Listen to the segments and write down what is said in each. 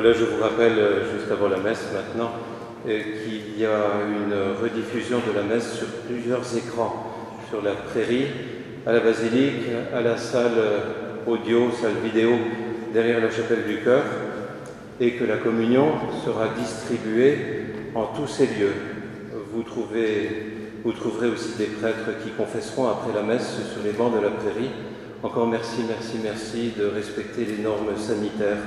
Voilà, je vous rappelle, euh, juste avant la messe maintenant, euh, qu'il y a une rediffusion de la messe sur plusieurs écrans, sur la prairie, à la basilique, à la salle euh, audio, salle vidéo derrière la chapelle du cœur, et que la communion sera distribuée en tous ces lieux. Vous, trouverez aussi des prêtres qui confesseront après la messe sur les bancs de la prairie. Encore merci, merci, merci de respecter les normes sanitaires.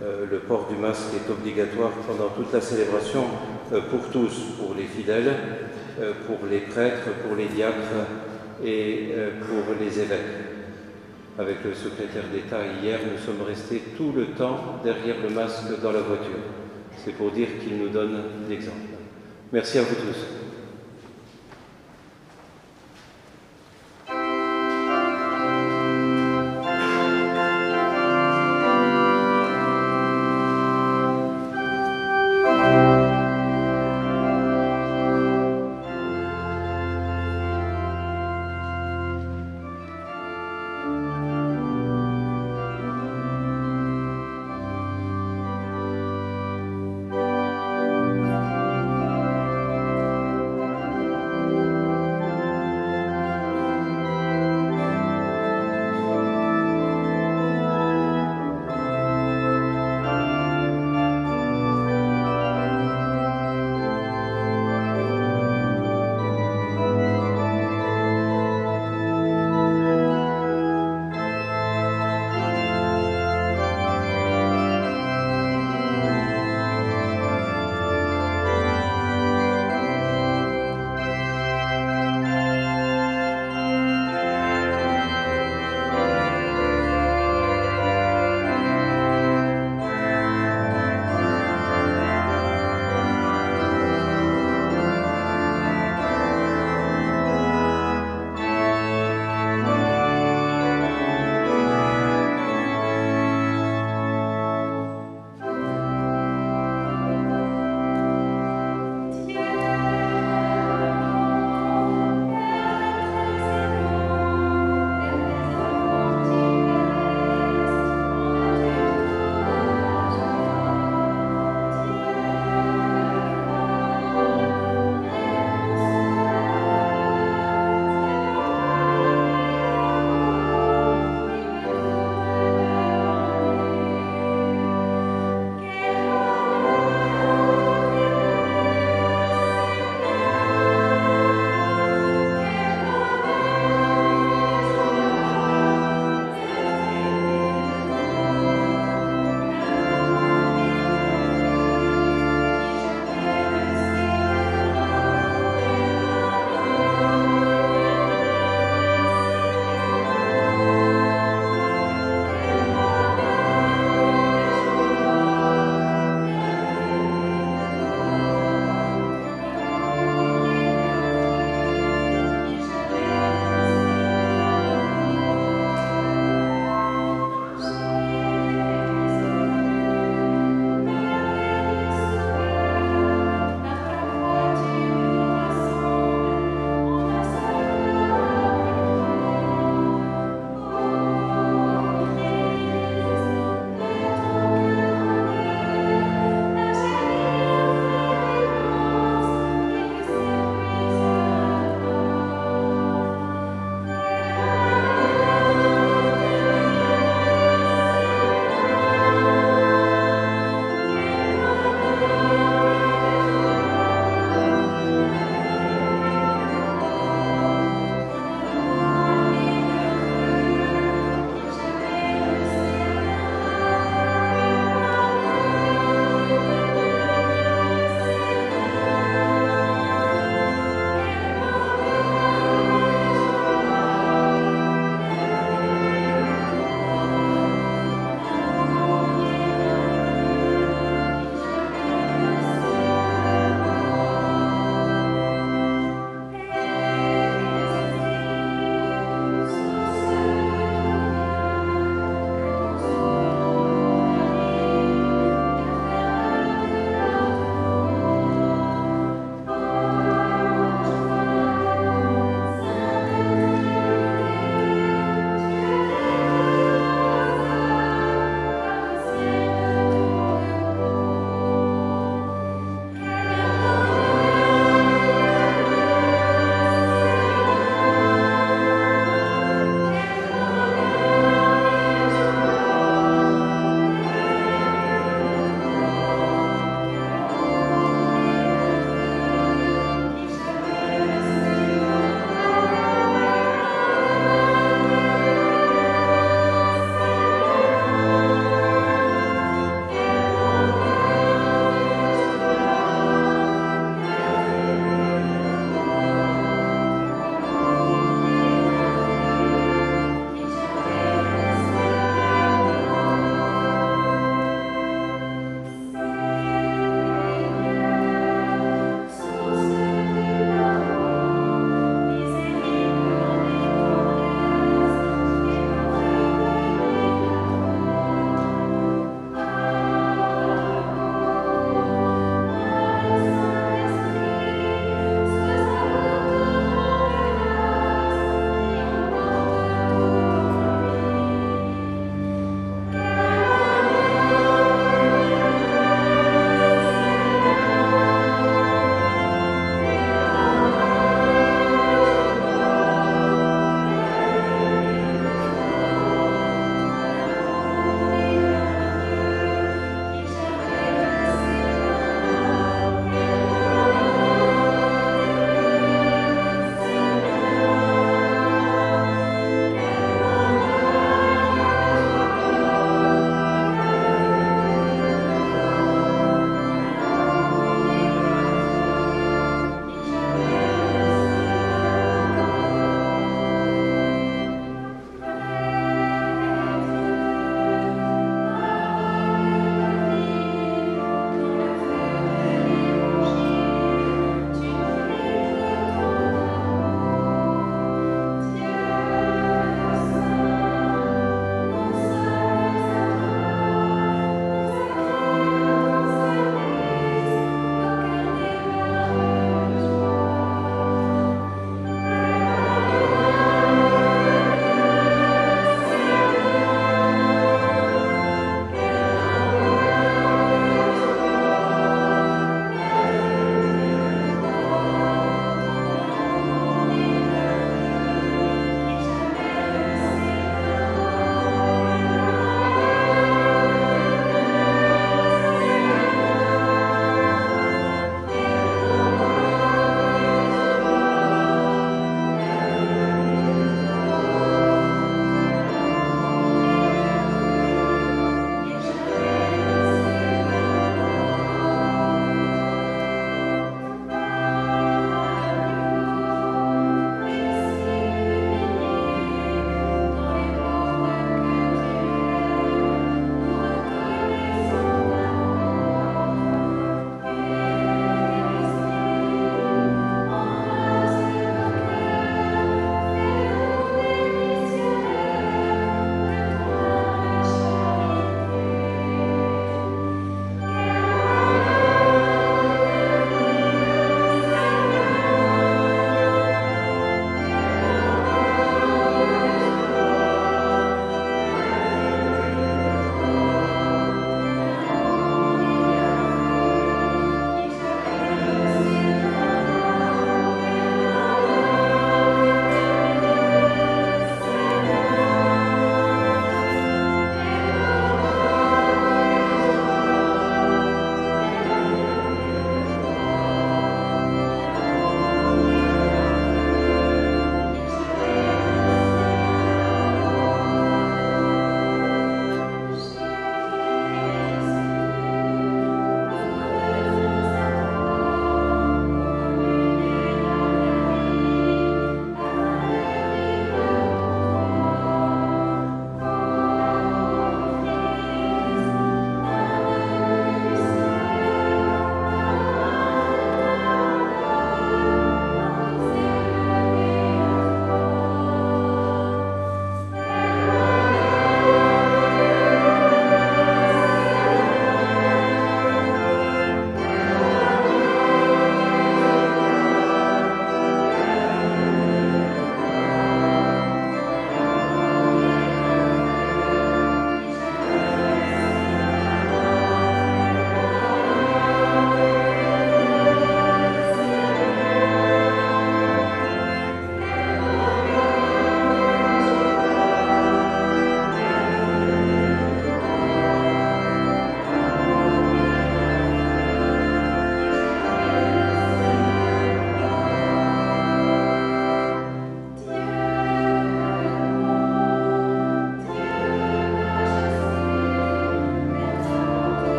Euh, le port du masque est obligatoire pendant toute la célébration euh, pour tous, pour les fidèles, euh, pour les prêtres, pour les diacres et pour les évêques. Avec le secrétaire d'État hier, nous sommes restés tout le temps derrière le masque dans la voiture. C'est pour dire qu'il nous donne l'exemple. Merci à vous tous.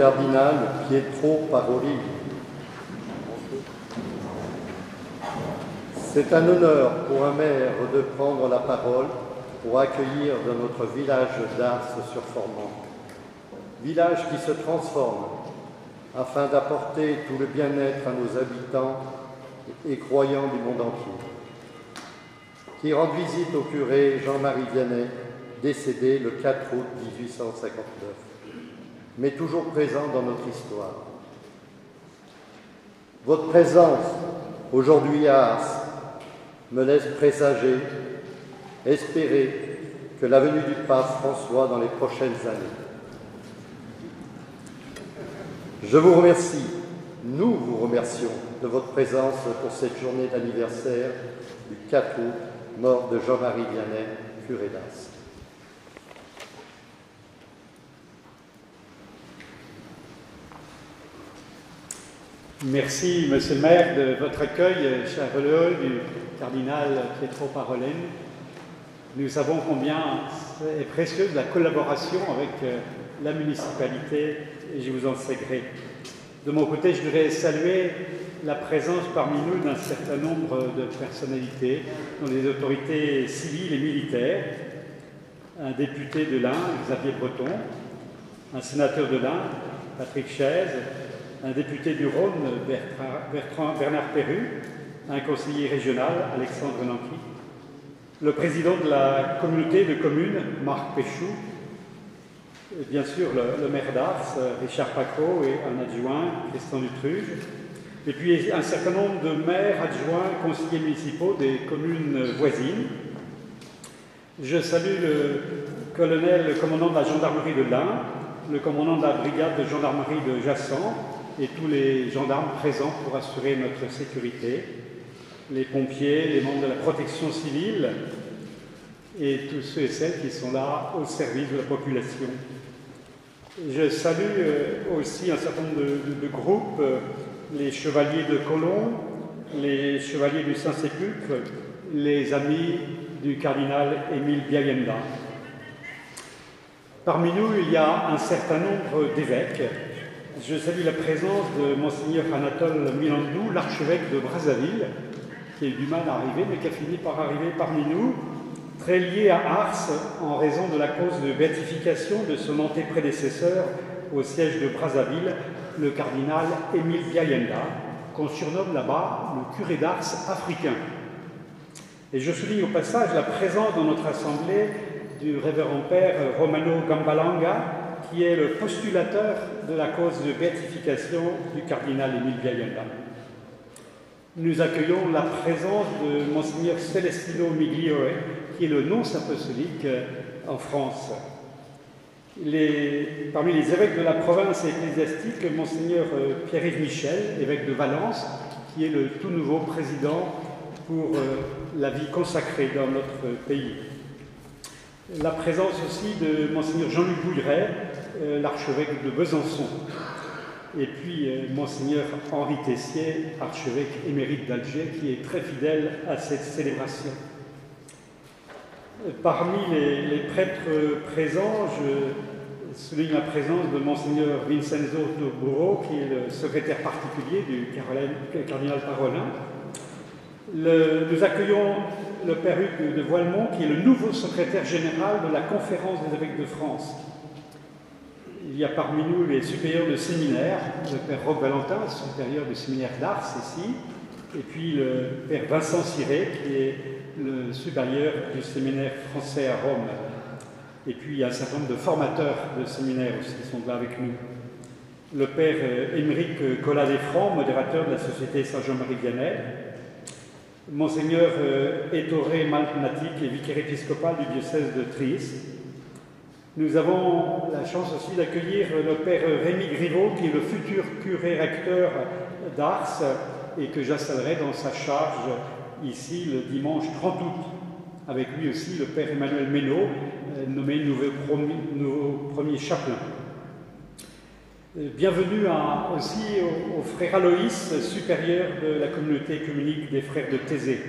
Cardinal Pietro Paroli. C'est un honneur pour un maire de prendre la parole pour accueillir dans notre village d'Ars-sur-Formant. Village qui se transforme afin d'apporter tout le bien-être à nos habitants et croyants du monde entier. Qui rend visite au curé Jean-Marie Vianney, décédé le 4 août 1859, mais toujours présent dans notre histoire. Votre présence aujourd'hui à Ars me laisse présager, espérer que la venue du pape François dans les prochaines années. Je vous remercie, nous vous remercions de votre présence pour cette journée d'anniversaire du 4 août, mort de Jean-Marie Vianney, curé d'Ars. Merci, Monsieur le maire, de votre accueil, cher relais du cardinal Pietro Parolin. Nous savons combien est précieuse la collaboration avec euh, la municipalité et je vous en sais gré. De mon côté, je voudrais saluer la présence parmi nous d'un certain nombre de personnalités, dont les autorités civiles et militaires, un député de l'Ain, Xavier Breton, un sénateur de l'Ain, Patrick Chaise, un député du Rhône, Bernard Perru, un conseiller régional, Alexandre Nanqui, le président de la communauté de communes, Marc Péchou, bien sûr le, maire d'Ars, Richard Pacot, et un adjoint, Christian Dutruge, et puis un certain nombre de maires, adjoints, conseillers municipaux des communes voisines. Je salue le colonel, le commandant de la gendarmerie de l'Ain, le commandant de la brigade de gendarmerie de Jassan et tous les gendarmes présents pour assurer notre sécurité, les pompiers, les membres de la protection civile et tous ceux et celles qui sont là au service de la population. Je salue euh, aussi un certain nombre de, groupes, euh, les chevaliers de Colomb, les chevaliers du Saint-Sépulcre, les amis du cardinal Émile Biagenda. Parmi nous, il y a un certain nombre d'évêques. Je salue la présence de Monseigneur Anatole Milandou, l'archevêque de Brazzaville, qui a eu du mal à arriver, mais qui a fini par arriver parmi nous, très lié à Ars en raison de la cause de béatification de son anté-prédécesseur au siège de Brazzaville, le cardinal Émile Biayenda, qu'on surnomme là-bas le curé d'Ars africain. Et je souligne au passage la présence dans notre assemblée du révérend père Romano Gambalanga, qui est le postulateur de la cause de béatification du cardinal Émile Biayenda nous accueillons la présence de Monseigneur Celestino Migliore, qui est le nonce apostolique euh, en France. parmi les évêques de la province ecclésiastique, Monseigneur euh, Pierre-Yves Michel, évêque de Valence, qui est le tout nouveau président pour euh, la vie consacrée dans notre pays. La présence aussi de Monseigneur Jean-Luc Bouilleret, l'archevêque de Besançon, et puis euh, Monseigneur Henri Tessier, archevêque émérite d'Alger, qui est très fidèle à cette célébration. Parmi les, prêtres présents, je souligne la présence de Monseigneur Vincenzo Toboro, qui est le secrétaire particulier du cardinal Parolin. nous accueillons le père Hugues de Voilemont, qui est le nouveau secrétaire général de la Conférence des évêques de France. Il y a parmi nous les supérieurs de séminaire, le père Roque Valentin, supérieur du séminaire d'Ars ici, et puis le père Vincent Ciré, qui est le supérieur du séminaire français à Rome. Et puis il y a un certain nombre de formateurs de séminaire aussi qui sont là avec nous. Le père euh, Émeric collat desfrancs modérateur de la Société Saint-Jean-Marie Vianney. Monseigneur euh, Ettore Malpnatic vicaire épiscopal du diocèse de Trieste. Nous avons la chance aussi d'accueillir le père Rémi Griveau, qui est le futur curé recteur d'Ars et que j'installerai dans sa charge ici le dimanche 30 août. Avec lui aussi le père Emmanuel Ménot, euh, nommé nouveau premier, nouveau chaplain. Euh, bienvenue aussi au, frère Aloïs, supérieur de la communauté communique des frères de Thésée.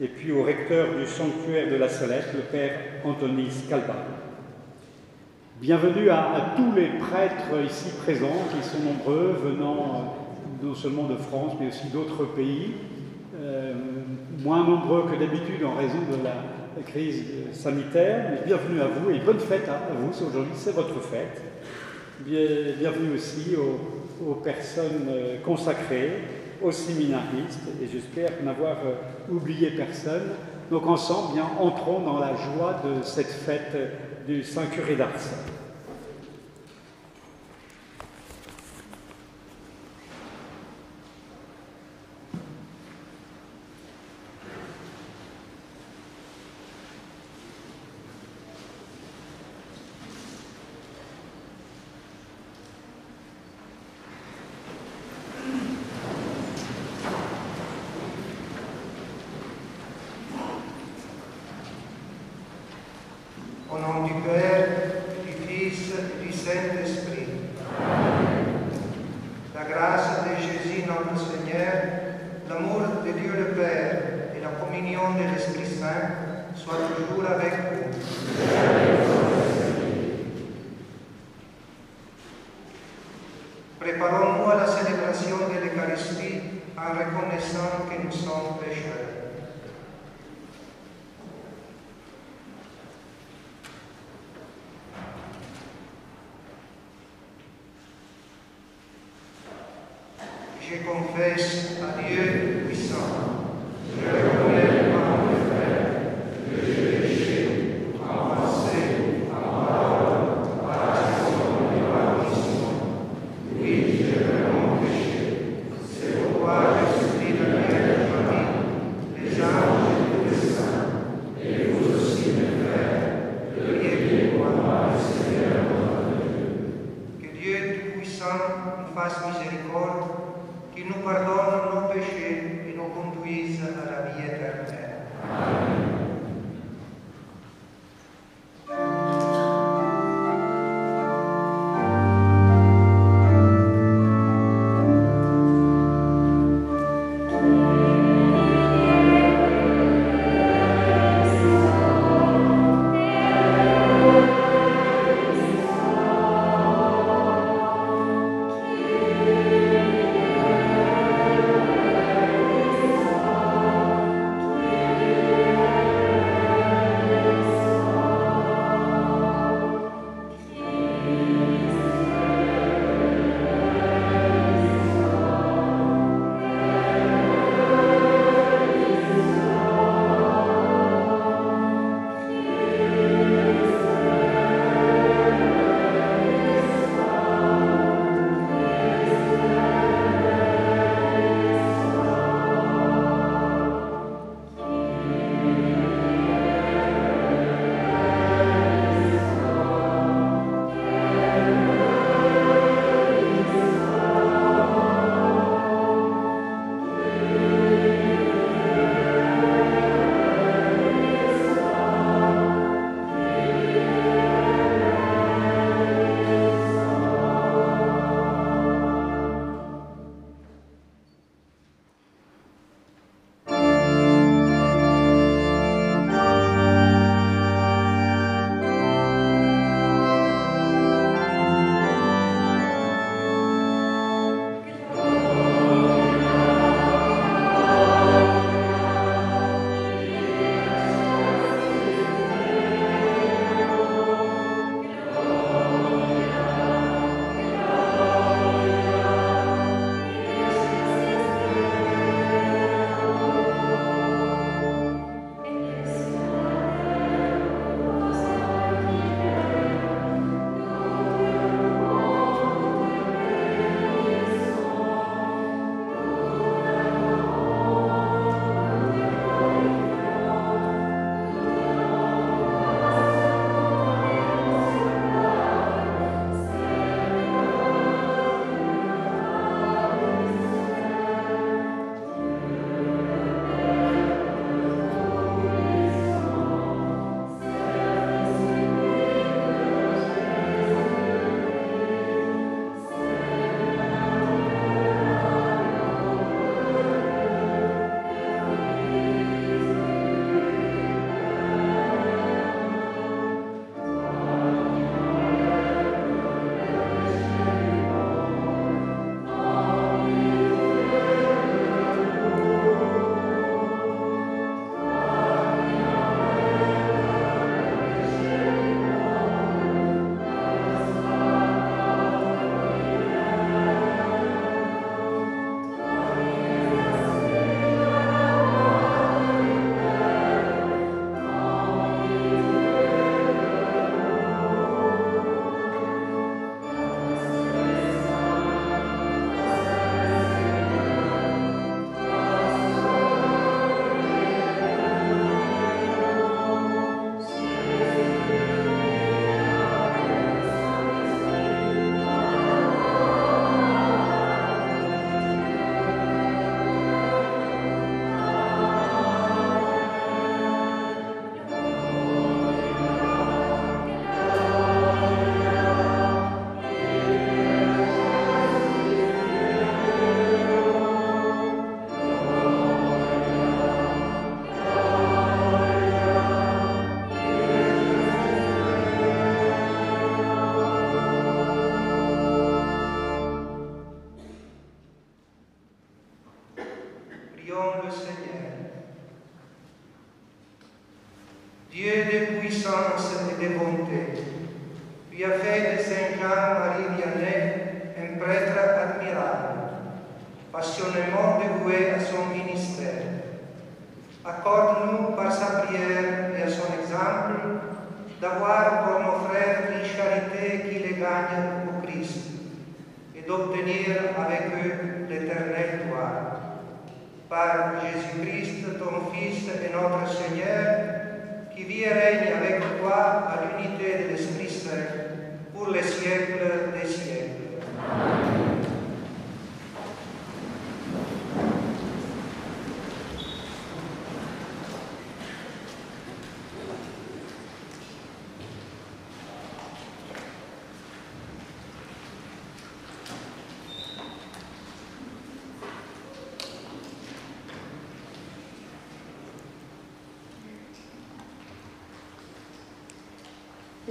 Et puis au recteur du sanctuaire de la Salette, le père Anthony Scalba. Bienvenue à, tous les prêtres ici présents, qui sont nombreux, venant euh, non seulement de France, mais aussi d'autres pays, euh, moins nombreux que d'habitude en raison de la, crise sanitaire. Bienvenue à vous et bonne fête à, vous. Aujourd'hui, c'est votre fête. bienvenue aussi aux, personnes euh, consacrées, aux séminaristes, et j'espère n'avoir oublié personne. Donc ensemble, bien, entrons dans la joie de cette fête du Saint-Curé d'Ars.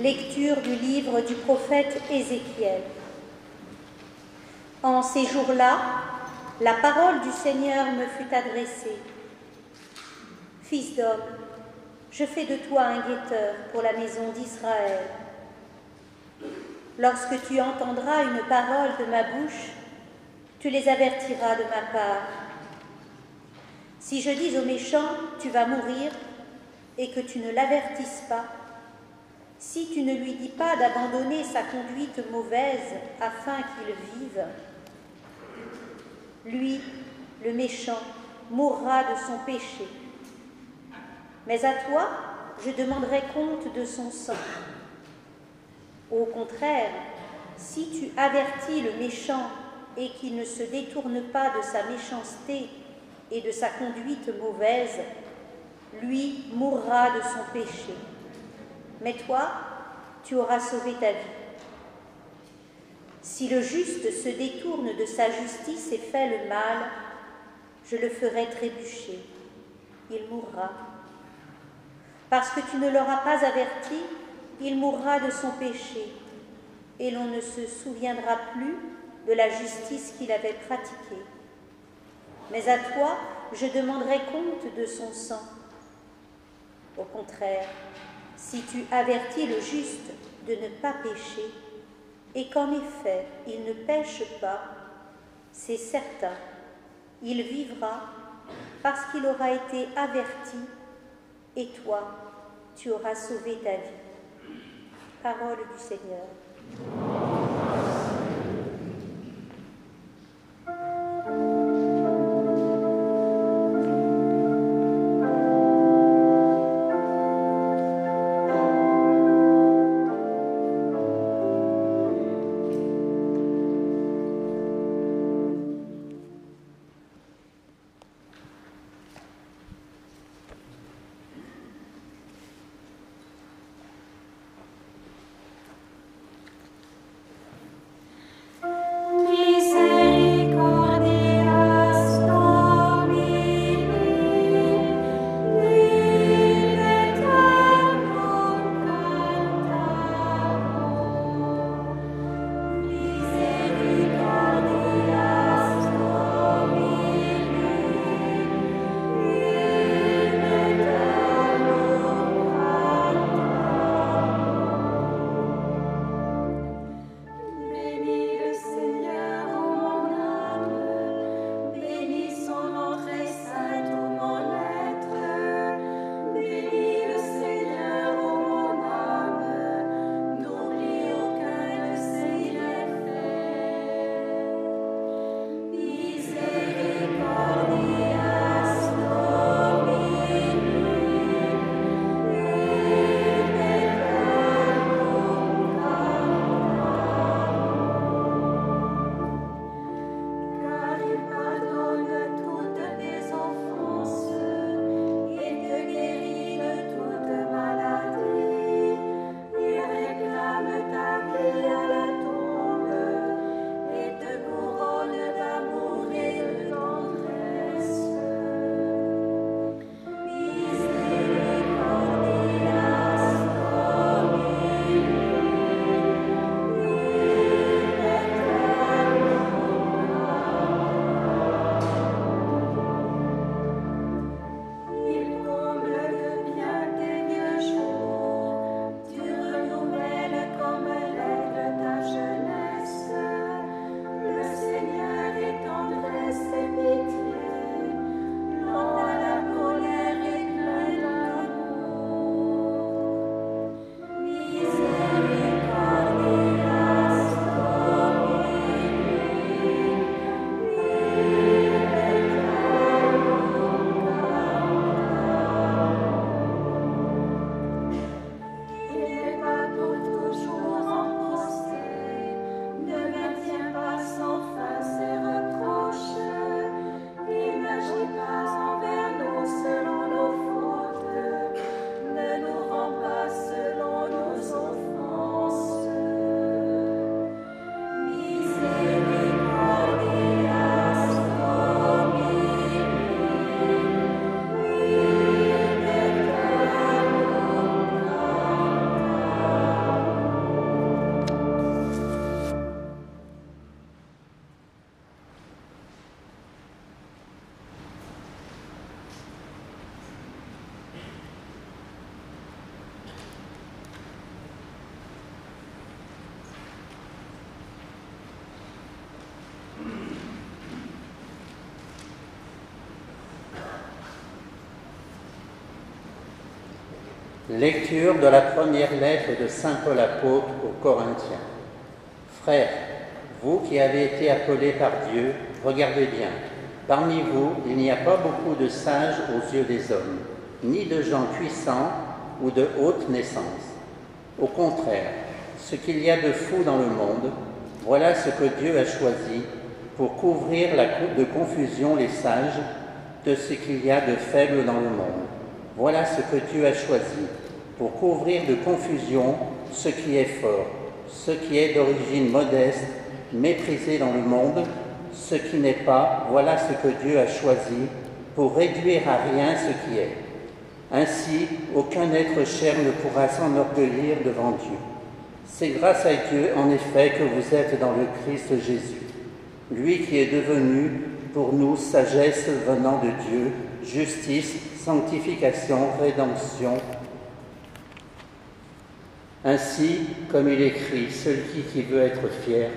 Lecture du livre du prophète Ézéchiel. En ces jours-là, la parole du Seigneur me fut adressée. Fils d'homme, je fais de toi un guetteur pour la maison d'Israël. Lorsque tu entendras une parole de ma bouche, tu les avertiras de ma part. Si je dis au méchant, tu vas mourir, et que tu ne l'avertisses pas, si tu ne lui dis pas d'abandonner sa conduite mauvaise afin qu'il vive, lui, le méchant, mourra de son péché. Mais à toi, je demanderai compte de son sang. Au contraire, si tu avertis le méchant et qu'il ne se détourne pas de sa méchanceté et de sa conduite mauvaise, lui mourra de son péché. Mais toi, tu auras sauvé ta vie. Si le juste se détourne de sa justice et fait le mal, je le ferai trébucher. Il mourra. Parce que tu ne l'auras pas averti, il mourra de son péché, et l'on ne se souviendra plus de la justice qu'il avait pratiquée. Mais à toi, je demanderai compte de son sang. Au contraire, si tu avertis le juste de ne pas pécher, et qu'en effet il ne pêche pas, c'est certain, il vivra parce qu'il aura été averti, et toi, tu auras sauvé ta vie. Parole du Seigneur. Lecture de la première lettre de Saint Paul apôtre aux Corinthiens. Frères, vous qui avez été appelés par Dieu, regardez bien. Parmi vous, il n'y a pas beaucoup de sages aux yeux des hommes, ni de gens puissants ou de haute naissance. Au contraire, ce qu'il y a de fou dans le monde, voilà ce que Dieu a choisi pour couvrir la de confusion les sages de ce qu'il y a de faible dans le monde. Voilà ce que Dieu a choisi pour couvrir de confusion ce qui est fort, ce qui est d'origine modeste, méprisé dans le monde, ce qui n'est pas, voilà ce que Dieu a choisi pour réduire à rien ce qui est. Ainsi, aucun être cher ne pourra s'enorgueillir devant Dieu. C'est grâce à Dieu, en effet, que vous êtes dans le Christ Jésus, lui qui est devenu pour nous sagesse venant de Dieu, justice, sanctification, rédemption. Ainsi, comme il écrit, celui qui veut être fier,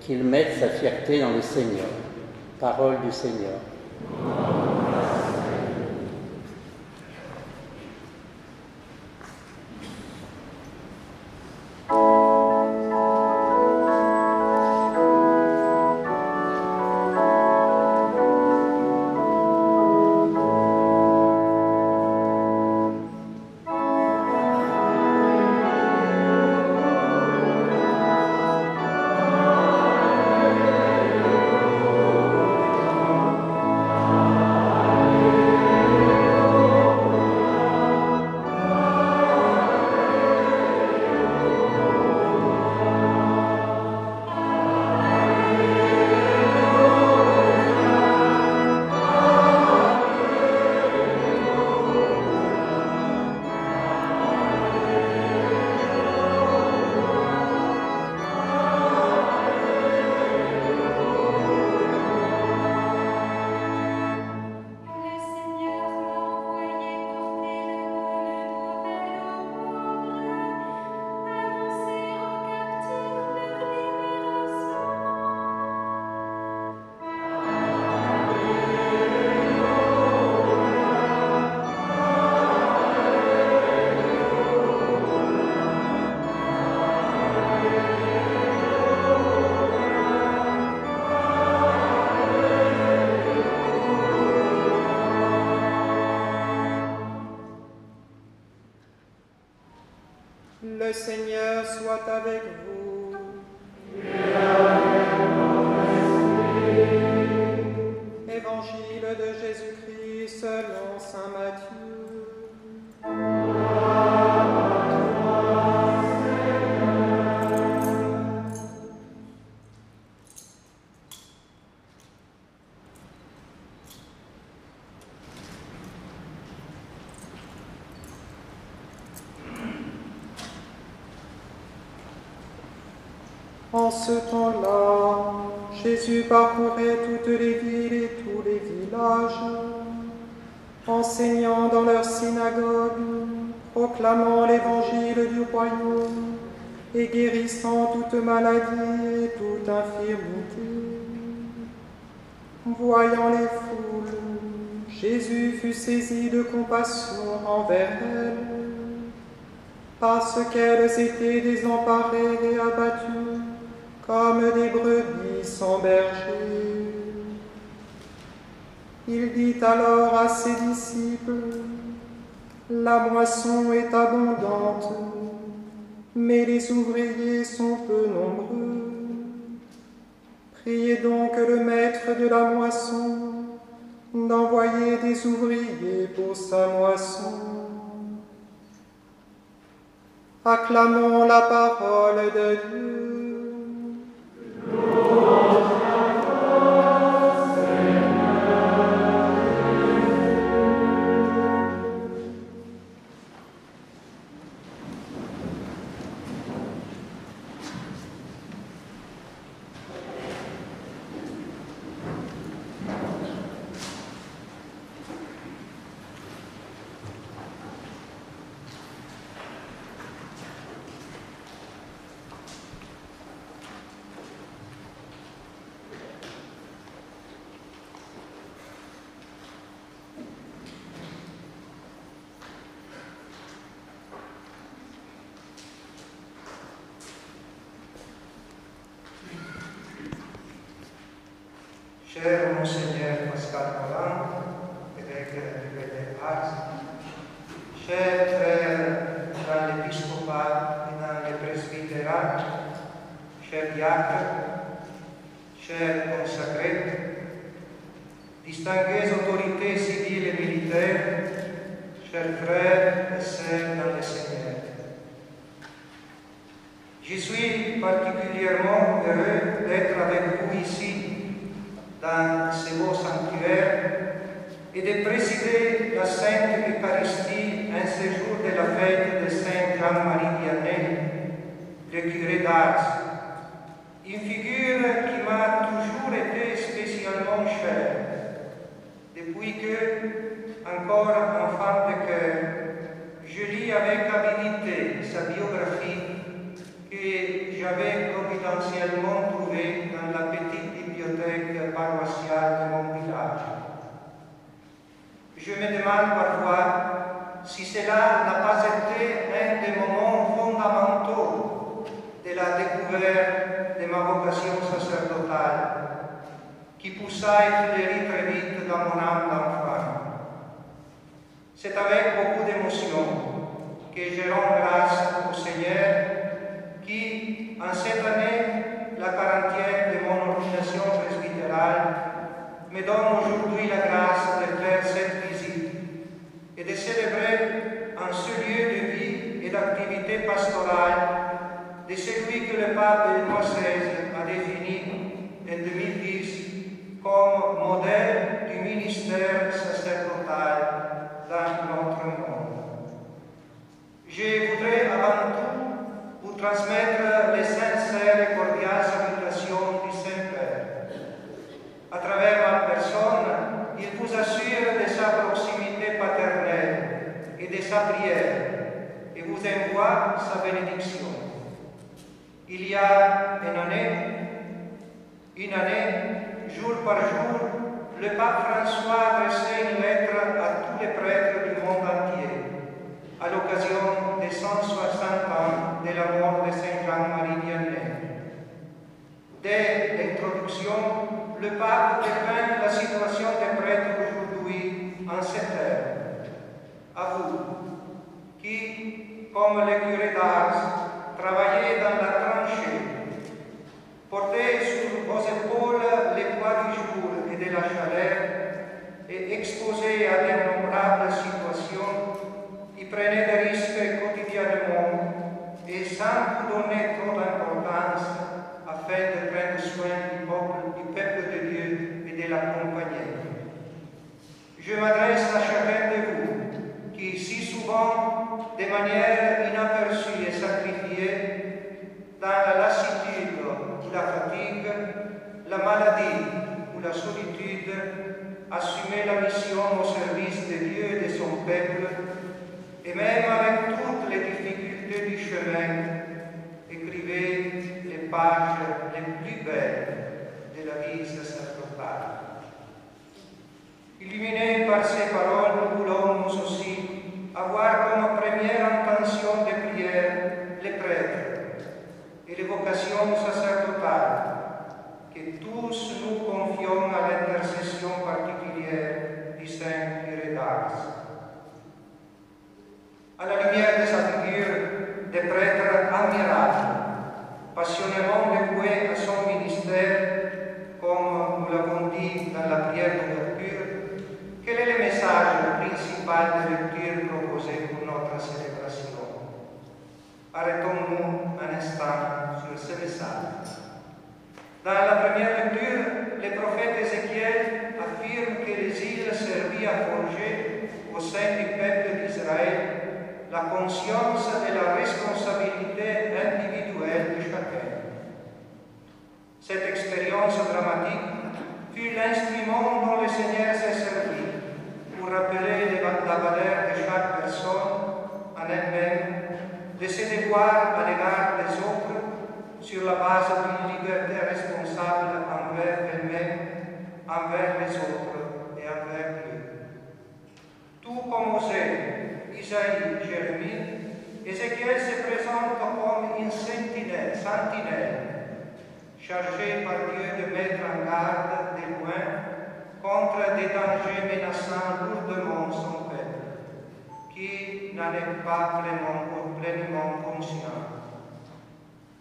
qu'il mette sa fierté dans le Seigneur. Parole du Seigneur. En ce temps-là, Jésus parcourait toutes les villes et tous les villages, enseignant dans leurs synagogues, proclamant l'évangile du royaume et guérissant toute maladie et toute infirmité. Voyant les foules, Jésus fut saisi de compassion envers elles, parce qu'elles étaient désemparées et abattues comme des brebis sans berger. Il dit alors à ses disciples, La moisson est abondante, mais les ouvriers sont peu nombreux. Priez donc le maître de la moisson d'envoyer des ouvriers pour sa moisson. Acclamons la parole de Dieu. Lord. peuple, et même avec tutte le difficoltà du chemin, écrivez les pages les plus belles de la vie sacerdotale. Illuminé par ces paroles, nous voulons aussi avoir come première intention de prière les prêtres et les vocations sacerdotales che tous nous confions à l'intercession particulière du Saint-Père alla rivière sa figure des prêtres admirables, passionnément voués à son ministère, comme nous l'avons dit dans la prière d'ouverture, quel est le message principal de lecture proposé pour notre célébration Arrêtons-nous un instant sur ce message. Dans la première lecture, le prophète Ézéchiel affirme que l'exil servit à forger au sein du peuple d'Israël la conscienza de la responsabilité individuelle di chacun. Cette expérience dramatique fut l'instrument dont le Seigneur s'est servi pour rappeler la valeur de chaque personne en elle-même, de se devoir à l'égard des autres sur la base d'une liberté responsable envers elle-même, envers les autres Sentinelle, chargés par Dieu de mettre en garde des loin contre des dangers menaçant lourdement son peuple, qui n'en est pas pleinement, pleinement conscient.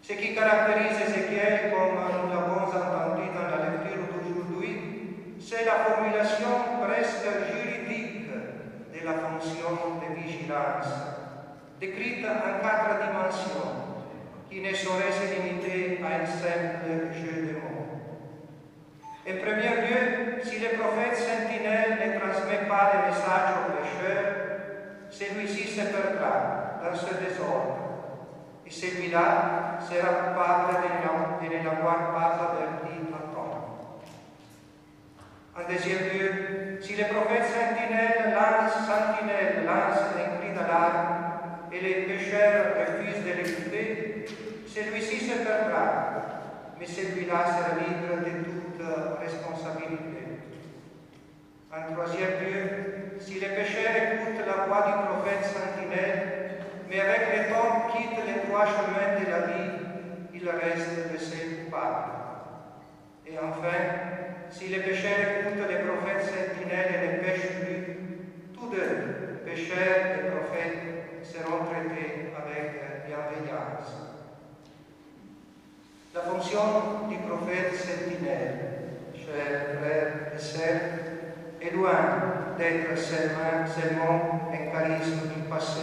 Ce qui caractérise Ézéchiel, comme nous l'avons entendu dans la lecture d'aujourd'hui, c'est la formulation presque juridique de la fonction de vigilance, décrite en quatre dimensions qui ne sauraient se limiter à un simple jeu de mots. En premier lieu, si le prophète sentinelle ne transmet pas le message au pécheur, celui-ci se perdra dans ce désordre. Et celui-là sera coupable de ne l'avoir pas averti à temps. En deuxième lieu, si le prophète sentinelle lance, sentinelle lance un cri d'alarme et les pécheurs refusent de l'écouter, se perdra, mais celui-là sera libre de toute responsabilité. En troisième lieu, si les pécheurs écoutent la voix du prophète sentinelle, mais avec le temps quittent les trois chemins de la vie, il reste de ses coupables. Et enfin, si les pécheurs écoutent les prophètes sentinelles et ne pêchent plus, tous deux, pécheurs et prophètes, seront traités avec bienveillance. La fonction du prophète sentinelle, chers frères et sœurs, est loin d'être seulement, un charisme du passé.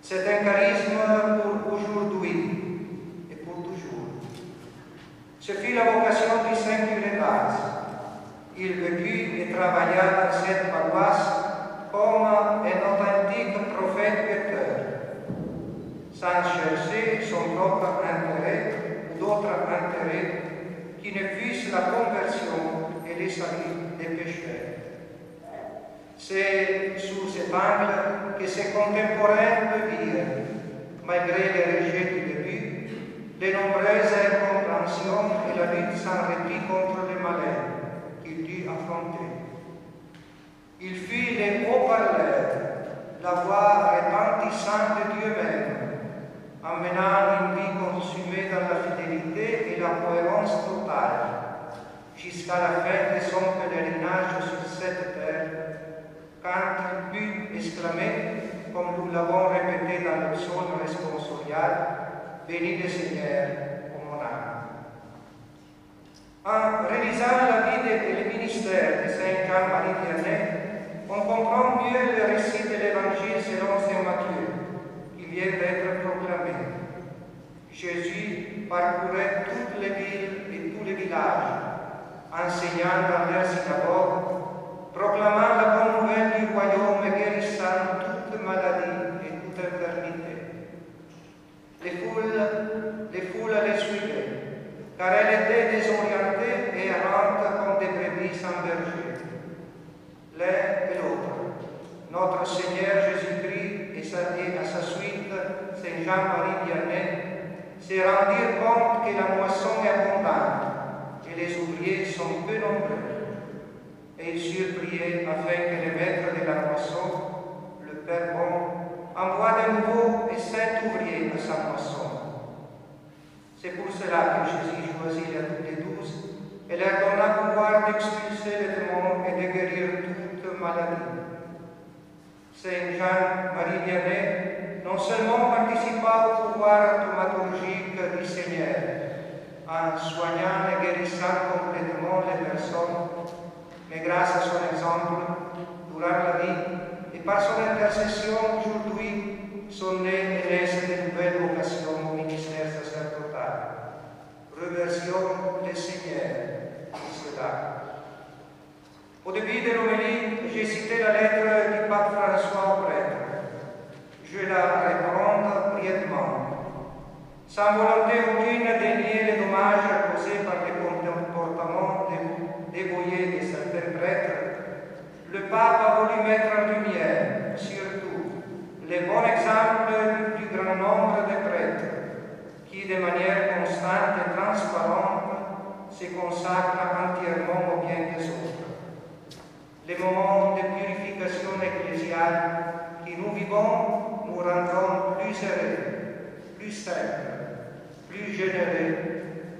C'est un charisme pour aujourd'hui et pour toujours. Ce fut la vocation du Saint curé Il vécut et travailla dans cette paroisse comme un authentique prophète péteur, sans chercher son propre intérêt d'autres intérêts qui ne fussent la conversion et les saluts des pécheurs. C'est sous cet angle que ses contemporains le virent, malgré les rejets du début, les nombreuses incompréhensions et la lutte sans répit contre les malheurs qu'il dut affronter. Il fut les haut-parleurs, la voix retentissante de Dieu même, emmenant une vie consumée dans la fidélité et la cohérence totale, jusqu'à la fin de son pèlerinage sur cette terre, quand il put exclamer, comme nous l'avons répété dans le psaume responsorial, Béni le Seigneur, ô mon âme. En réalisant la vie et le ministère de Saint Jean-Marie Vianney, on comprend mieux le récit de l'Évangile selon Saint vient d'être proclamé. Jésus parcourait toutes les villes et tous les villages, enseignant dans leurs synagogues, proclamant la bonne nouvelle du royaume et guérissant toute maladie et toute infirmité. Les foules, les foules les suivaient, car elles étaient désorientées et errantes comme des brebis sans berger. L'un et l'autre, notre Seigneur Jésus-Christ et à sa suite, Saint Jean-Marie Vianney, se rendirent compte que la moisson est abondante et les ouvriers sont peu nombreux. Et ils surpriaient afin que le maître de la moisson, le Père bon, envoie de nouveaux et saints ouvriers à sa moisson. C'est pour cela que Jésus choisit les douze et leur donna pouvoir d'expulser les démons et de guérir toute maladie. Saint Jean-Marie Vianney non seulement participa au pouvoir thaumaturgique du Seigneur en soignant et guérissant complètement les personnes, mais grâce à son exemple, durant la vie et par son intercession aujourd'hui, sont nées et naissent de nouvelles vocations au ministère sacerdotal. Remercions le Seigneur pour cela. Au début de l'homélie, j'ai cité la lettre du pape François au prêtre. Je la reprends brièvement. Sans volonté aucune de nier les dommages causés par les comportements dévoyés de certains prêtres, le pape a voulu mettre en lumière, surtout, les bons exemples du grand nombre de prêtres qui, de manière constante et transparente, se consacrent entièrement au bien des autres. Les moments de purification ecclésiale que nous vivons nous rendront plus heureux, plus simples, plus généreux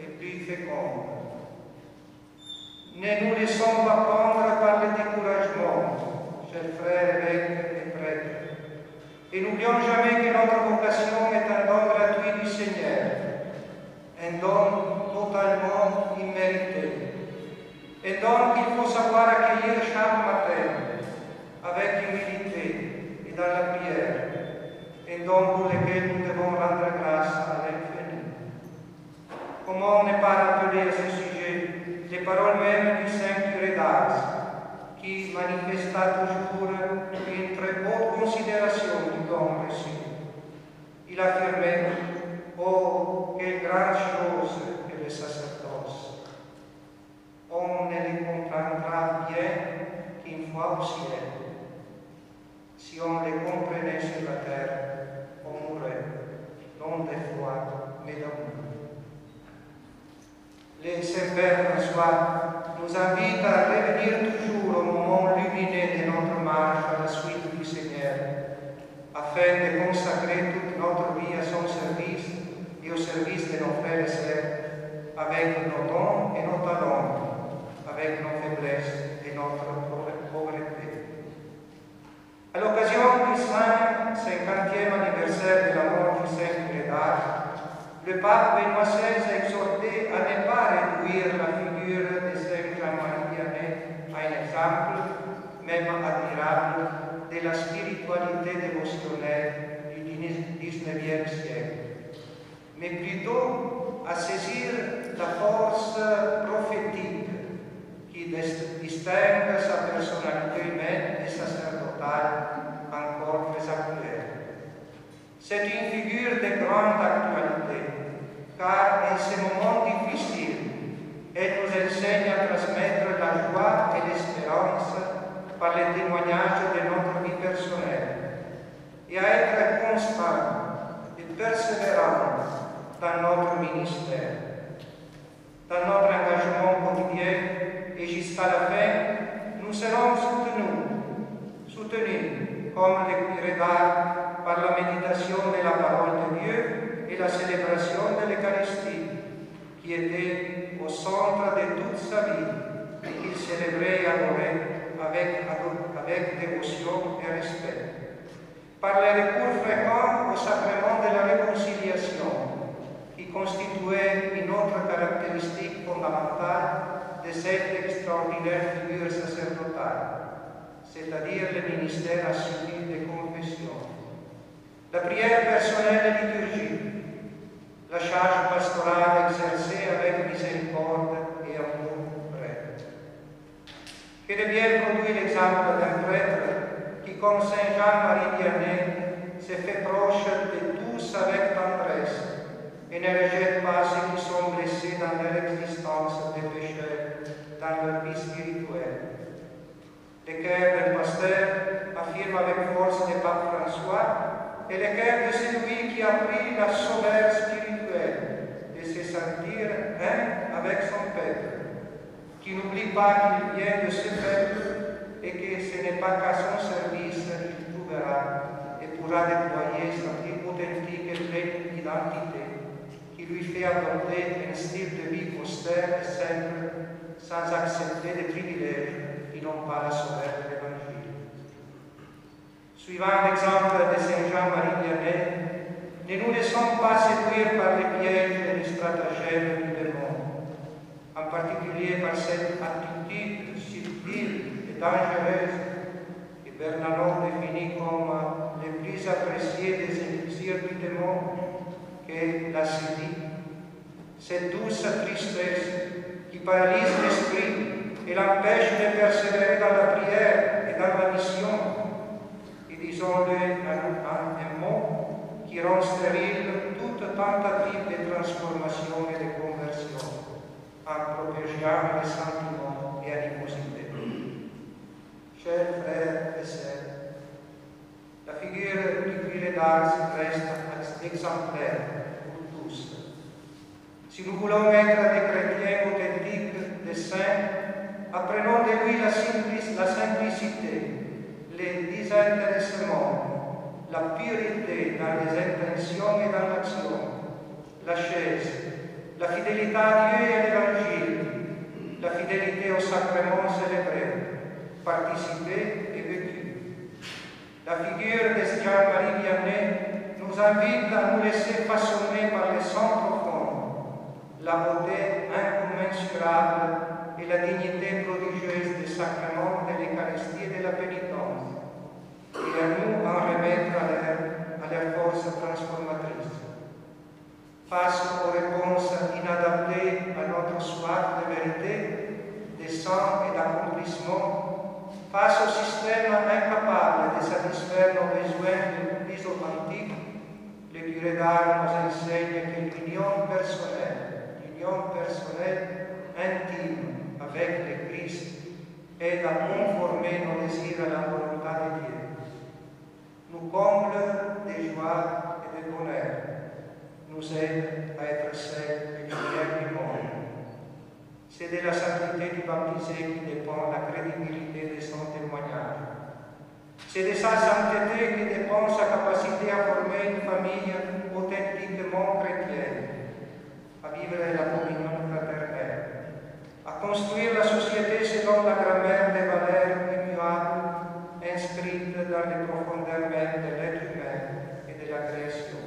et plus féconds. Ne nous laissons pas prendre par le découragement, chers frères évêques et prêtres. Et n'oublions jamais que notre vocation est un don gratuit du Seigneur, un don totalement immérité, un don qu'il faut savoir accueillir chaque matin avec humilité et dans la prière, un don pour lequel nous devons rendre grâce à l'infini. Comment ne pas rappeler à ce sujet les paroles mêmes du Saint curé d'Ars qui manifesta toujours une très haute considération du don reçu. Il affirmait Oh, quelle grande chose est le sacerdoce On ne les comprendra bien qu'une fois au ciel. Si on les comprenait la mourrait, non de foi, mais d'amour. Le Saint-Père François nous invite à revenir toujours au moment lumineux de notre marche à la suite du Seigneur, afin de consacrer toute notre vie à son service et au service de nos frères et sœurs, avec nos dons et nos talents, avec nos faiblesses et notre pauvreté. À l'occasion du 50e anniversaire de la mort Grédard, le pape a exhorté à ne pas réduire la figure de Saint Jean-Marie Vianney à un exemple, même admirable, de la spiritualité dévotionnelle du XIXe siècle, mais plutôt à saisir la force prophétique qui distingue sa personnalité humaine et sacerdotale encore très actuelle. C'est une figure de grande actualité car en ces moments difficiles, elle nous enseigne à transmettre la joie et l'espérance par les témoignages de notre vie personnelle et à être constant et persévérant dans notre ministère. Dans notre engagement quotidien et jusqu'à la fin, nous serons soutenus, soutenus comme les curés par la méditation de la parole de Dieu et la célébration de l'Eucharistie, qui était au centre de toute sa vie et qu'il célébrait et adorait avec, avec dévotion et respect. Par le recours fréquent au sacrement de la réconciliation, qui constituait une autre caractéristique fondamentale de cette extraordinaire figure sacerdotale, c'est-à-dire le ministère assumé de confession. La prière personnelle liturgique, la charge pastorale exercée avec miséricorde et amour prêtre. Que devient produit l'exemple d'un prêtre qui, comme Saint Jean-Marie Vianney, se fait proche de tous avec tendresse et ne rejette pas ceux qui sont blessés dans leur existence de pécheurs, dans leur vie spirituelle. Le cœur d'un pasteur affirme avec force le pape François et le de celui qui a pris la sauveur spirituelle de se sentir un avec son Père, qui n'oublie pas qu'il vient de ce Père et que ce n'est pas qu'à son service qu'il trouvera et pourra déployer sa vie authentique et pleine d'identité, qui lui fait adopter un style de vie austère et simple, sans accepter des privilèges qui n'ont pas la sauveur de. Suivant l'exemple de Saint Jean-Marie Vianney, ne nous laissons pas séduire par les pièges et les stratagèmes du démon, en particulier par cette attitude subtile et dangereuse que Bernanon définit comme les plus appréciés des élixirs du démon qu'est la sédie, cette douce tristesse qui paralyse l'esprit et l'empêche de persévérer dans la prière et dans la mission. Et disons-le en un mot, qui rend stérile toute tentative de transformation et de conversion, en protégeant les sentiments et animosités. Chers frères et sœurs, la figure du curé d'Ars reste exemplaire pour tous. Si nous voulons être des chrétiens authentiques, des saints, apprenons de lui la, simplicité, les désintéressement, la pureté dans les intentions et dans l'action, la chaise, la fidélité à Dieu et à l'Évangile, la fidélité au sacrement célébré, participer et vécu. La figure de Jean-Marie nous invite à nous laisser façonner par les sens profonds, la beauté incommensurable et la dignité prodigieuse des sacrements de l'Eucharistie et de la pénitence, remettre à leur, à leur force transformatrice. Face aux réponses inadaptées à notre soif de vérité, de sang et d'accomplissement, face au système incapable de satisfaire nos besoins les plus authentiques, le curé d'art nous enseigne que l'union personnelle, l'union personnelle intime avec le Christ aide à conformer nos désirs à la volonté de Dieu. Nous comble de joie et de bonheur, nous aide à être celles et lumière du monde. C'est de la sainteté du baptisé qui dépend la crédibilité de son témoignage. C'est de sa sainteté qui dépend sa capacité à former une famille authentiquement chrétienne, à vivre la communion fraternelle, à construire la société selon la grammaire des valeurs immuables inscrites dans les profondeurs mêmes de l'être humain et de la création.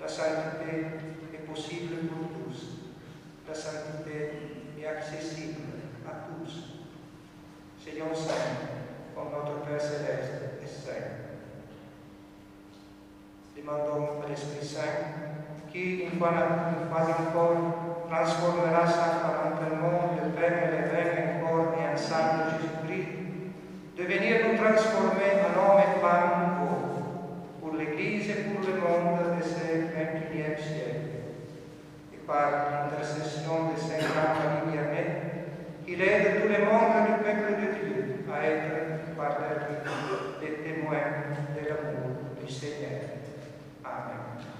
La sainteté est possible pour tous. La sainteté est accessible à tous. Soyons saints comme notre Père céleste est saint. Demandons à l'Esprit Saint qui, une fois, une fois encore, transformera sacramentalement le pain et le vin en corps et en sang de Jésus-Christ, de venir nous transformer en hommes et femmes nouveaux pour l'Église et pour le monde de ce 21e siècle. Et par l'intercession de Saint Jean-Marie Vianney, il aide tous les membres du peuple de Dieu à être par leur vie des témoins de l'amour du Seigneur. Amen. Amen.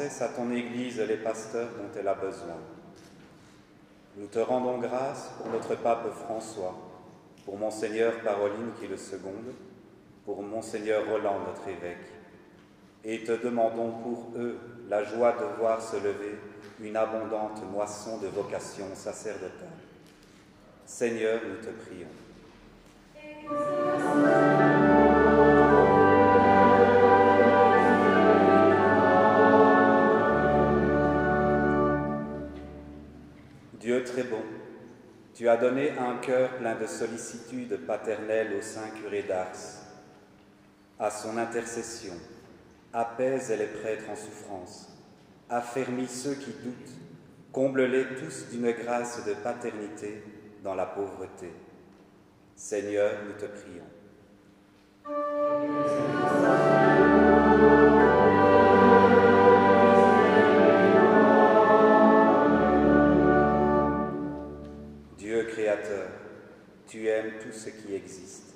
À ton Église les pasteurs dont elle a besoin. Nous te rendons grâce pour notre pape François, pour Monseigneur Paroline qui le seconde, pour Monseigneur Roland notre évêque, et te demandons pour eux la joie de voir se lever une abondante moisson de vocations sacerdotales. Seigneur, nous te prions. Tu as donné un cœur plein de sollicitude paternelle au Saint curé d'Ars. À son intercession, apaise les prêtres en souffrance, affermis ceux qui doutent, comble-les tous d'une grâce de paternité dans la pauvreté. Seigneur, nous te prions. Aimes tout ce qui existe.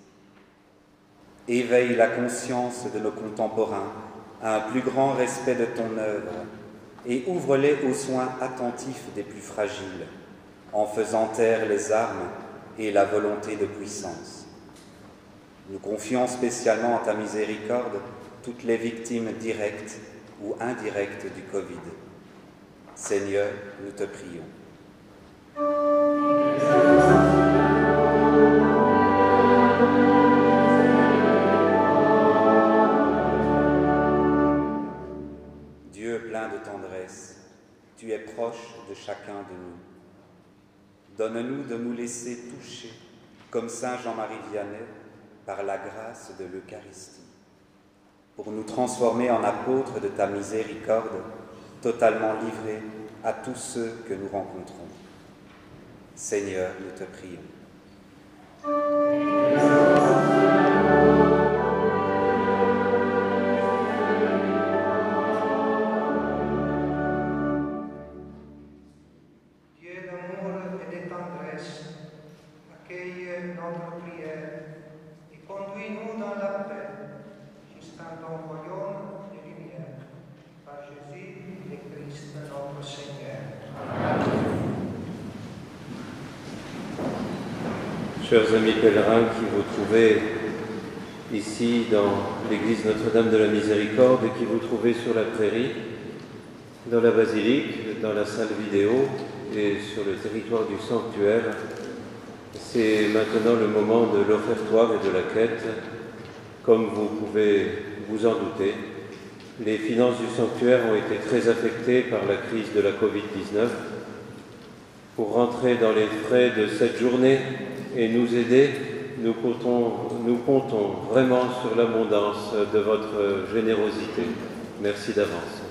Éveille la conscience de nos contemporains à un plus grand respect de ton œuvre et ouvre-les aux soins attentifs des plus fragiles, en faisant taire les armes et la volonté de puissance. Nous confions spécialement à ta miséricorde toutes les victimes directes ou indirectes du Covid. Seigneur, nous te prions. Tu es proche de chacun de nous. Donne-nous de nous laisser toucher, comme Saint Jean-Marie Vianney, par la grâce de l'Eucharistie, pour nous transformer en apôtres de ta miséricorde, totalement livrés à tous ceux que nous rencontrons. Seigneur, nous te prions. Chers amis pèlerins qui vous trouvez ici dans l'église Notre-Dame de la Miséricorde et qui vous trouvez sur la prairie, dans la basilique, dans la salle vidéo et sur le territoire du sanctuaire, c'est maintenant le moment de l'offertoire et de la quête. Comme vous pouvez vous en douter, les finances du sanctuaire ont été très affectées par la crise de la Covid-19. Pour rentrer dans les frais de cette journée et nous aider, nous comptons, vraiment sur l'abondance de votre générosité. Merci d'avance.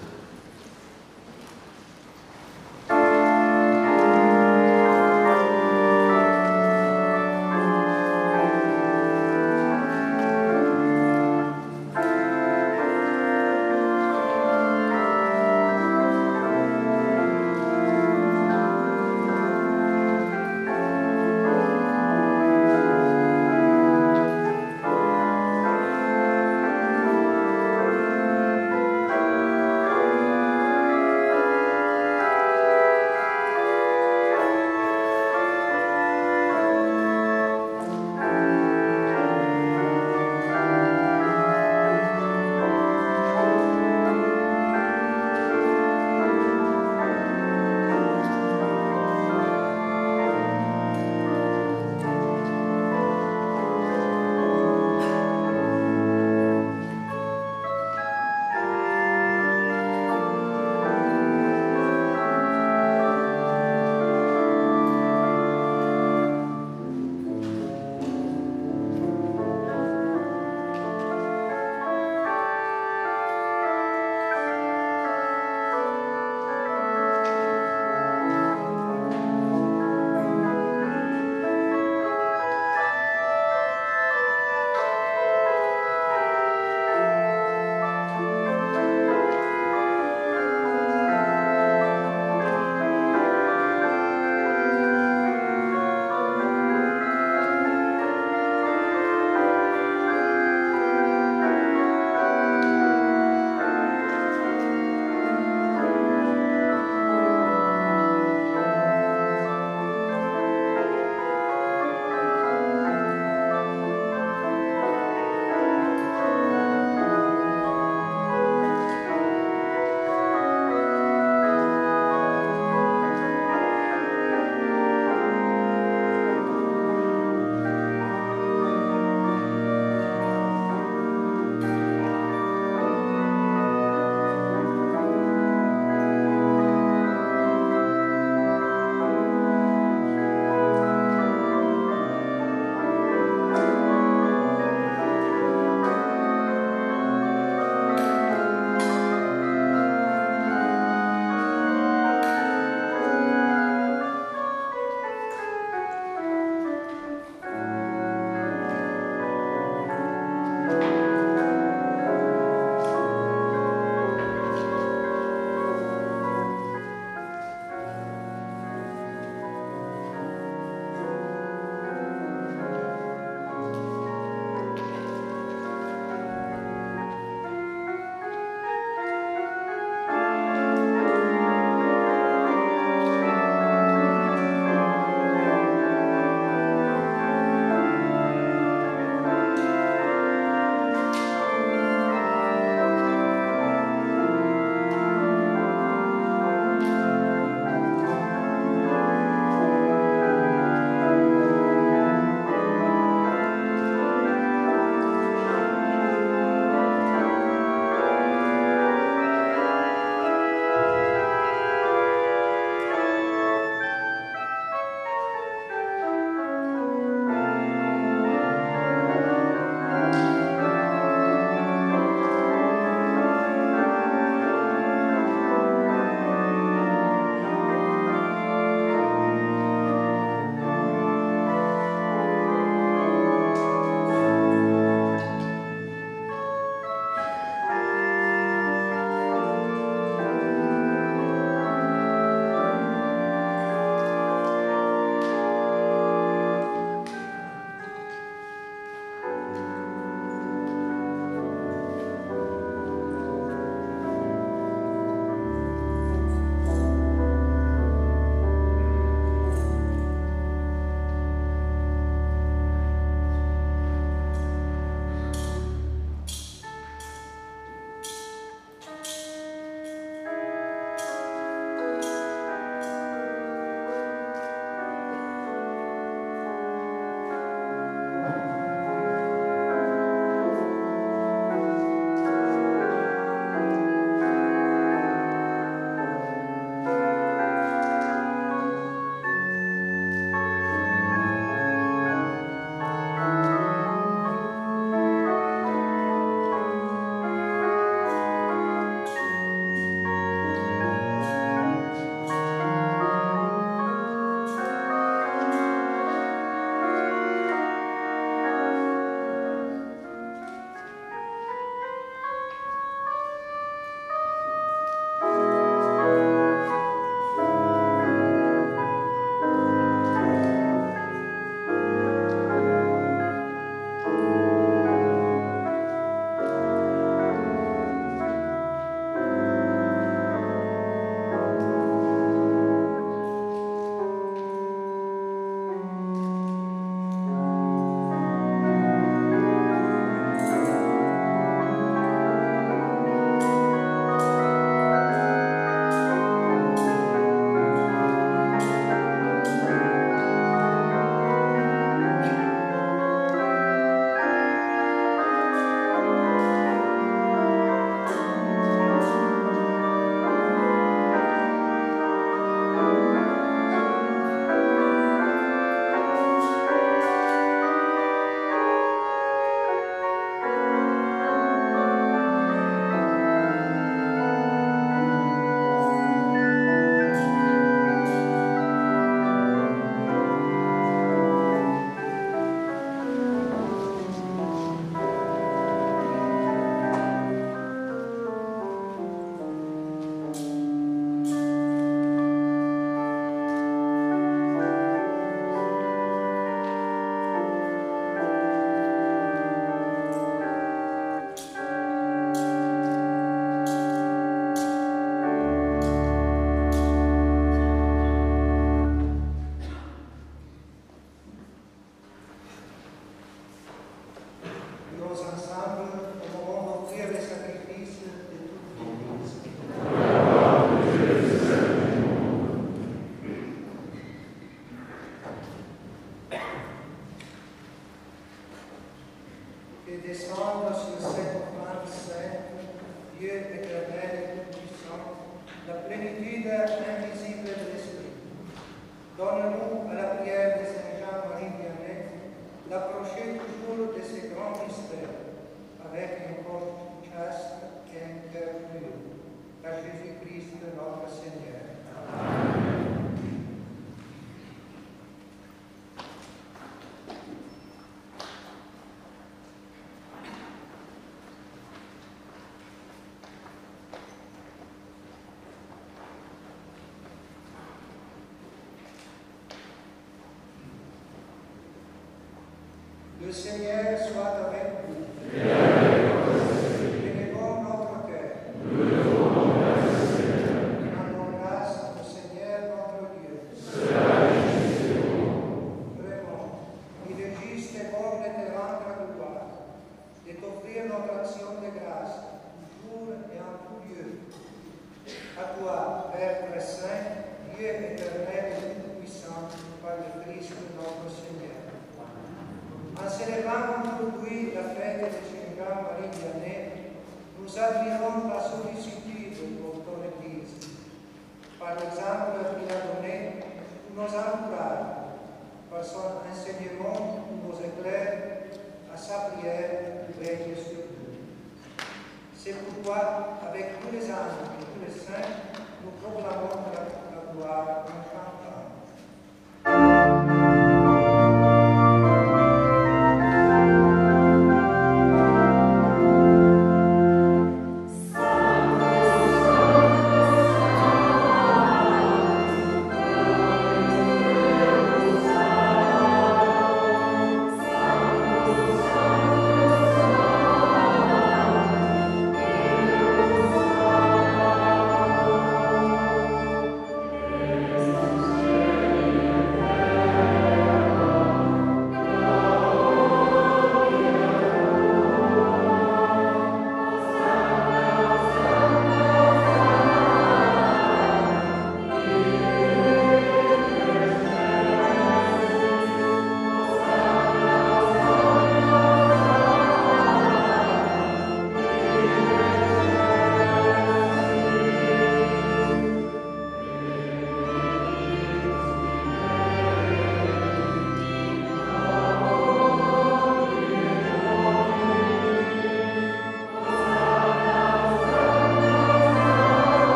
Le Seigneur soit avec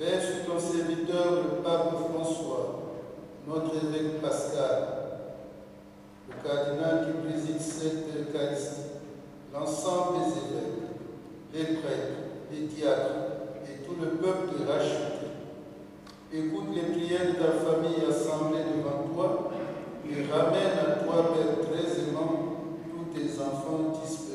Veille sur ton serviteur, le pape François, notre évêque Pascal, le cardinal qui préside cette Eucharistie, l'ensemble des évêques, les prêtres, les diacres et tout le peuple de Rachid. Écoute les prières de ta famille assemblée devant toi et ramène à toi, Père, très aimant, tous tes enfants disparus.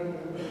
Thank you.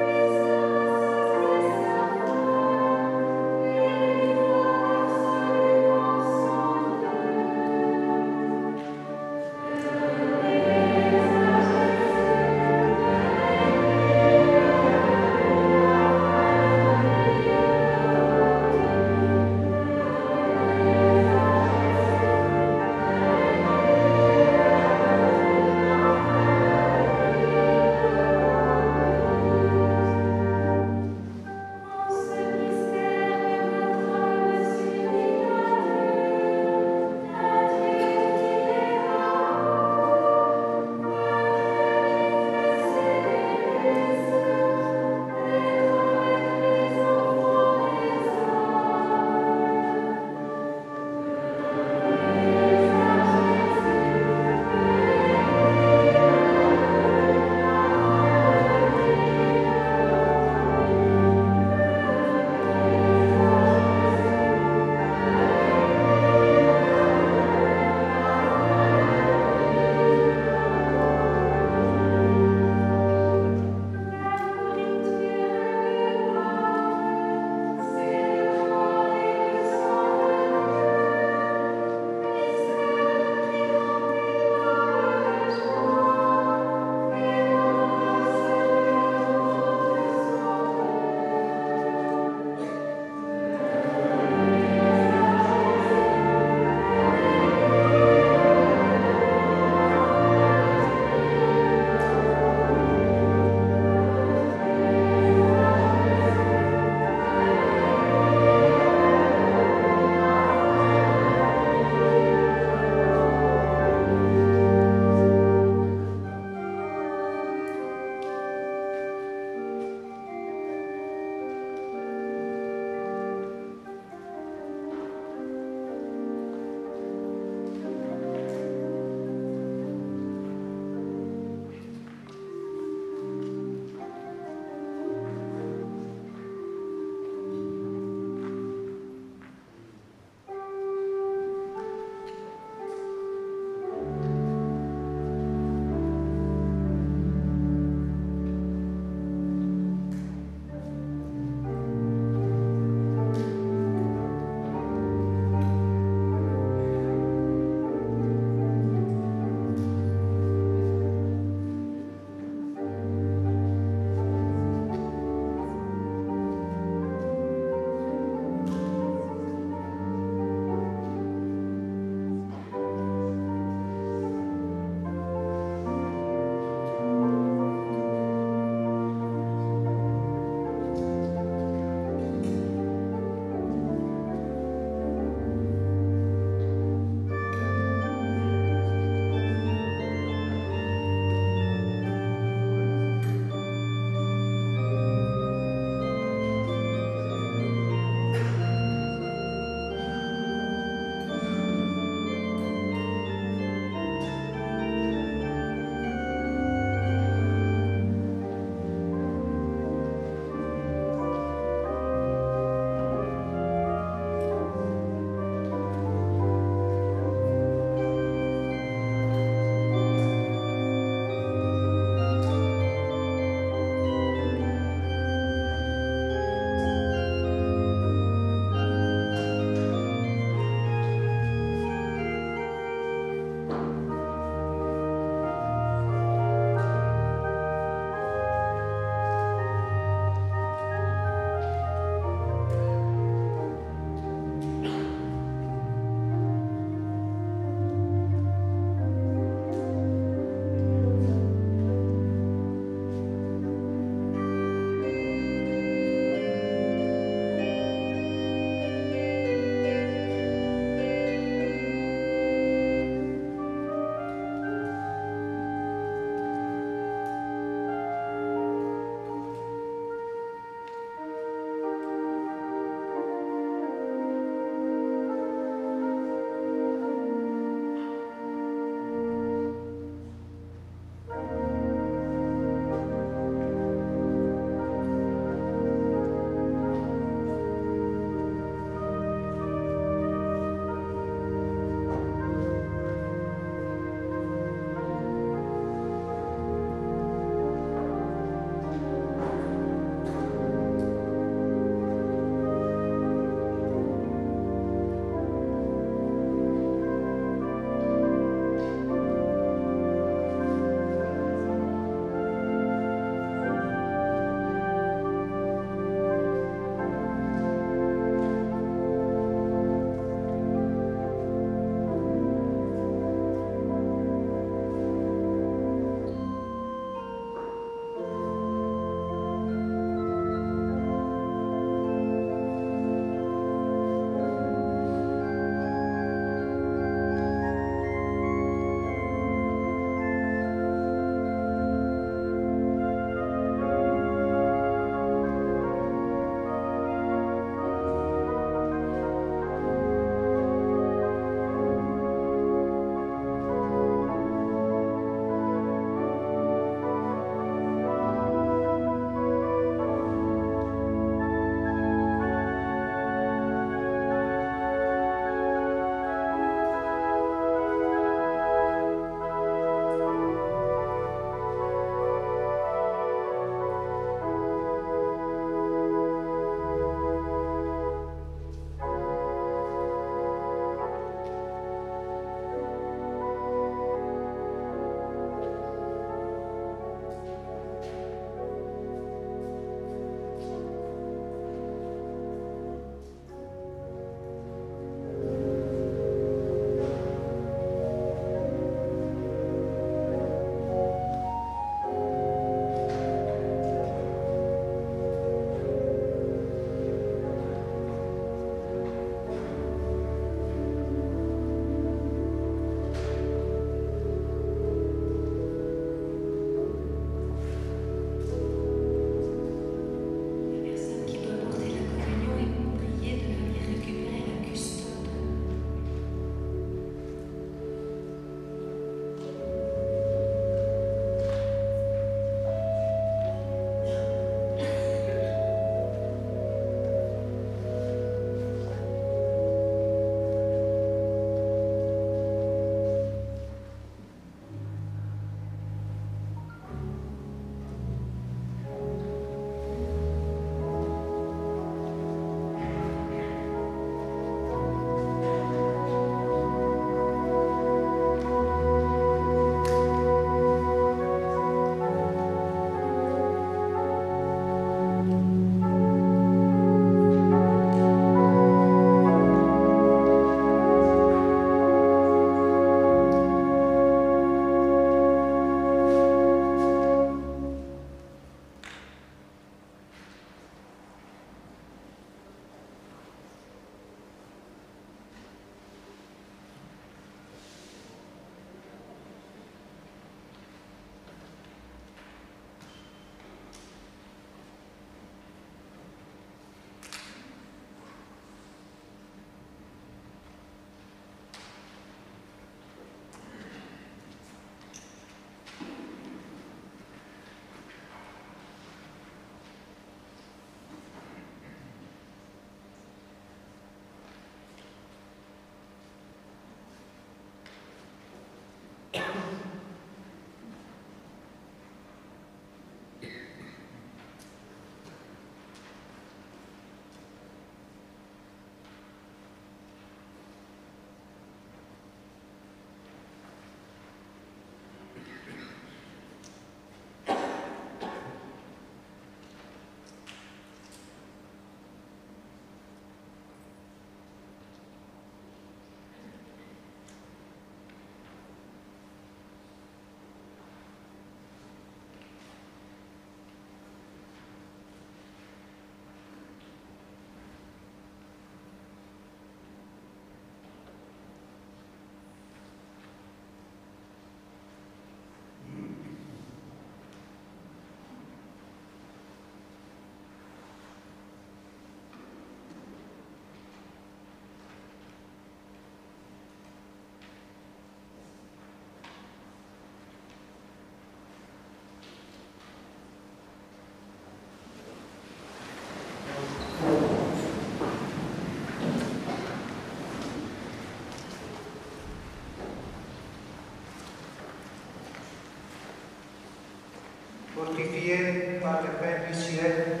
Fortifié par le pain du ciel,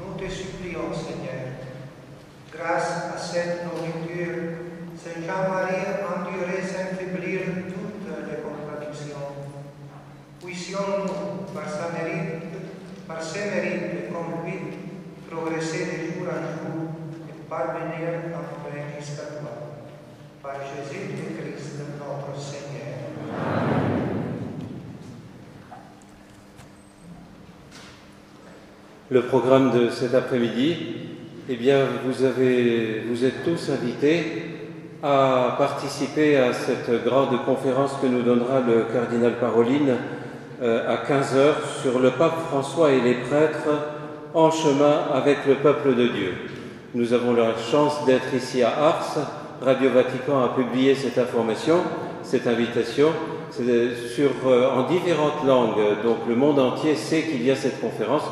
nous te supplions, Seigneur, grâce à cette nourriture, Saint Jean-Marie endurer sans faiblir toutes les contradictions. Puissions-nous, par sa mérite, par ses mérites et conduite, progresser de jour en jour et parvenir enfin jusqu'à toi. Par Jésus-Christ, notre Seigneur. Le programme de cet après-midi, eh bien, vous, êtes tous invités à participer à cette grande conférence que nous donnera le cardinal Paroline euh, à 15h sur le pape François et les prêtres en chemin avec le peuple de Dieu. Nous avons la chance d'être ici à Ars. Radio Vatican a publié cette information, cette invitation sur, euh, en différentes langues. Donc le monde entier sait qu'il y a cette conférence.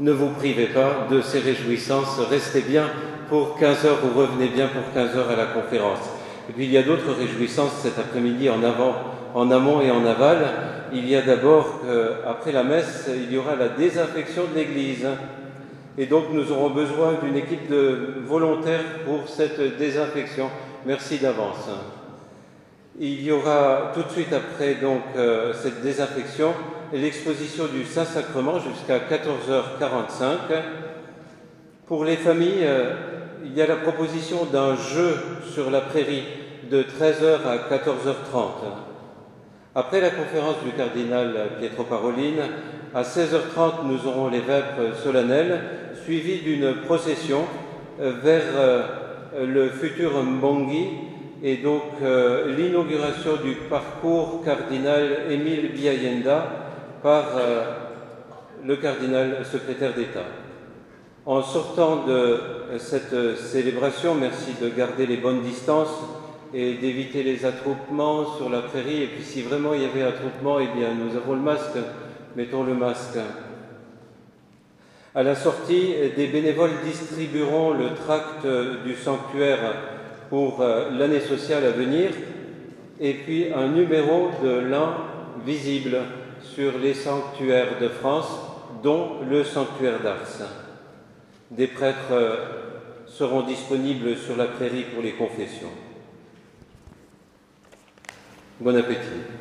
Ne vous privez pas de ces réjouissances. Restez bien pour 15 heures ou revenez bien pour 15 heures à la conférence. Et puis il y a d'autres réjouissances cet après-midi en avant, en amont et en aval. Il y a d'abord qu'après la messe, il y aura la désinfection de l'église. Et donc nous aurons besoin d'une équipe de volontaires pour cette désinfection. Merci d'avance. Il y aura tout de suite après donc euh, cette désinfection l'exposition du Saint-Sacrement jusqu'à 14h45. Pour les familles, euh, il y a la proposition d'un jeu sur la prairie de 13h à 14h30. Après la conférence du cardinal Pietro Paroline, à 16h30, nous aurons les vêpres solennelles, suivies d'une procession euh, vers euh, le futur Mbongi et donc l'inauguration du parcours cardinal Émile Biayenda par euh, le cardinal secrétaire d'État. En sortant de cette célébration, merci de garder les bonnes distances et d'éviter les attroupements sur la prairie. Et puis si vraiment il y avait attroupement, eh bien nous avons le masque, mettons le masque. À la sortie, des bénévoles distribueront le tract du sanctuaire pour euh, l'année sociale à venir et puis un numéro de l'an visible sur les sanctuaires de France, dont le sanctuaire d'Ars. Des prêtres euh, seront disponibles sur la prairie pour les confessions. Bon appétit.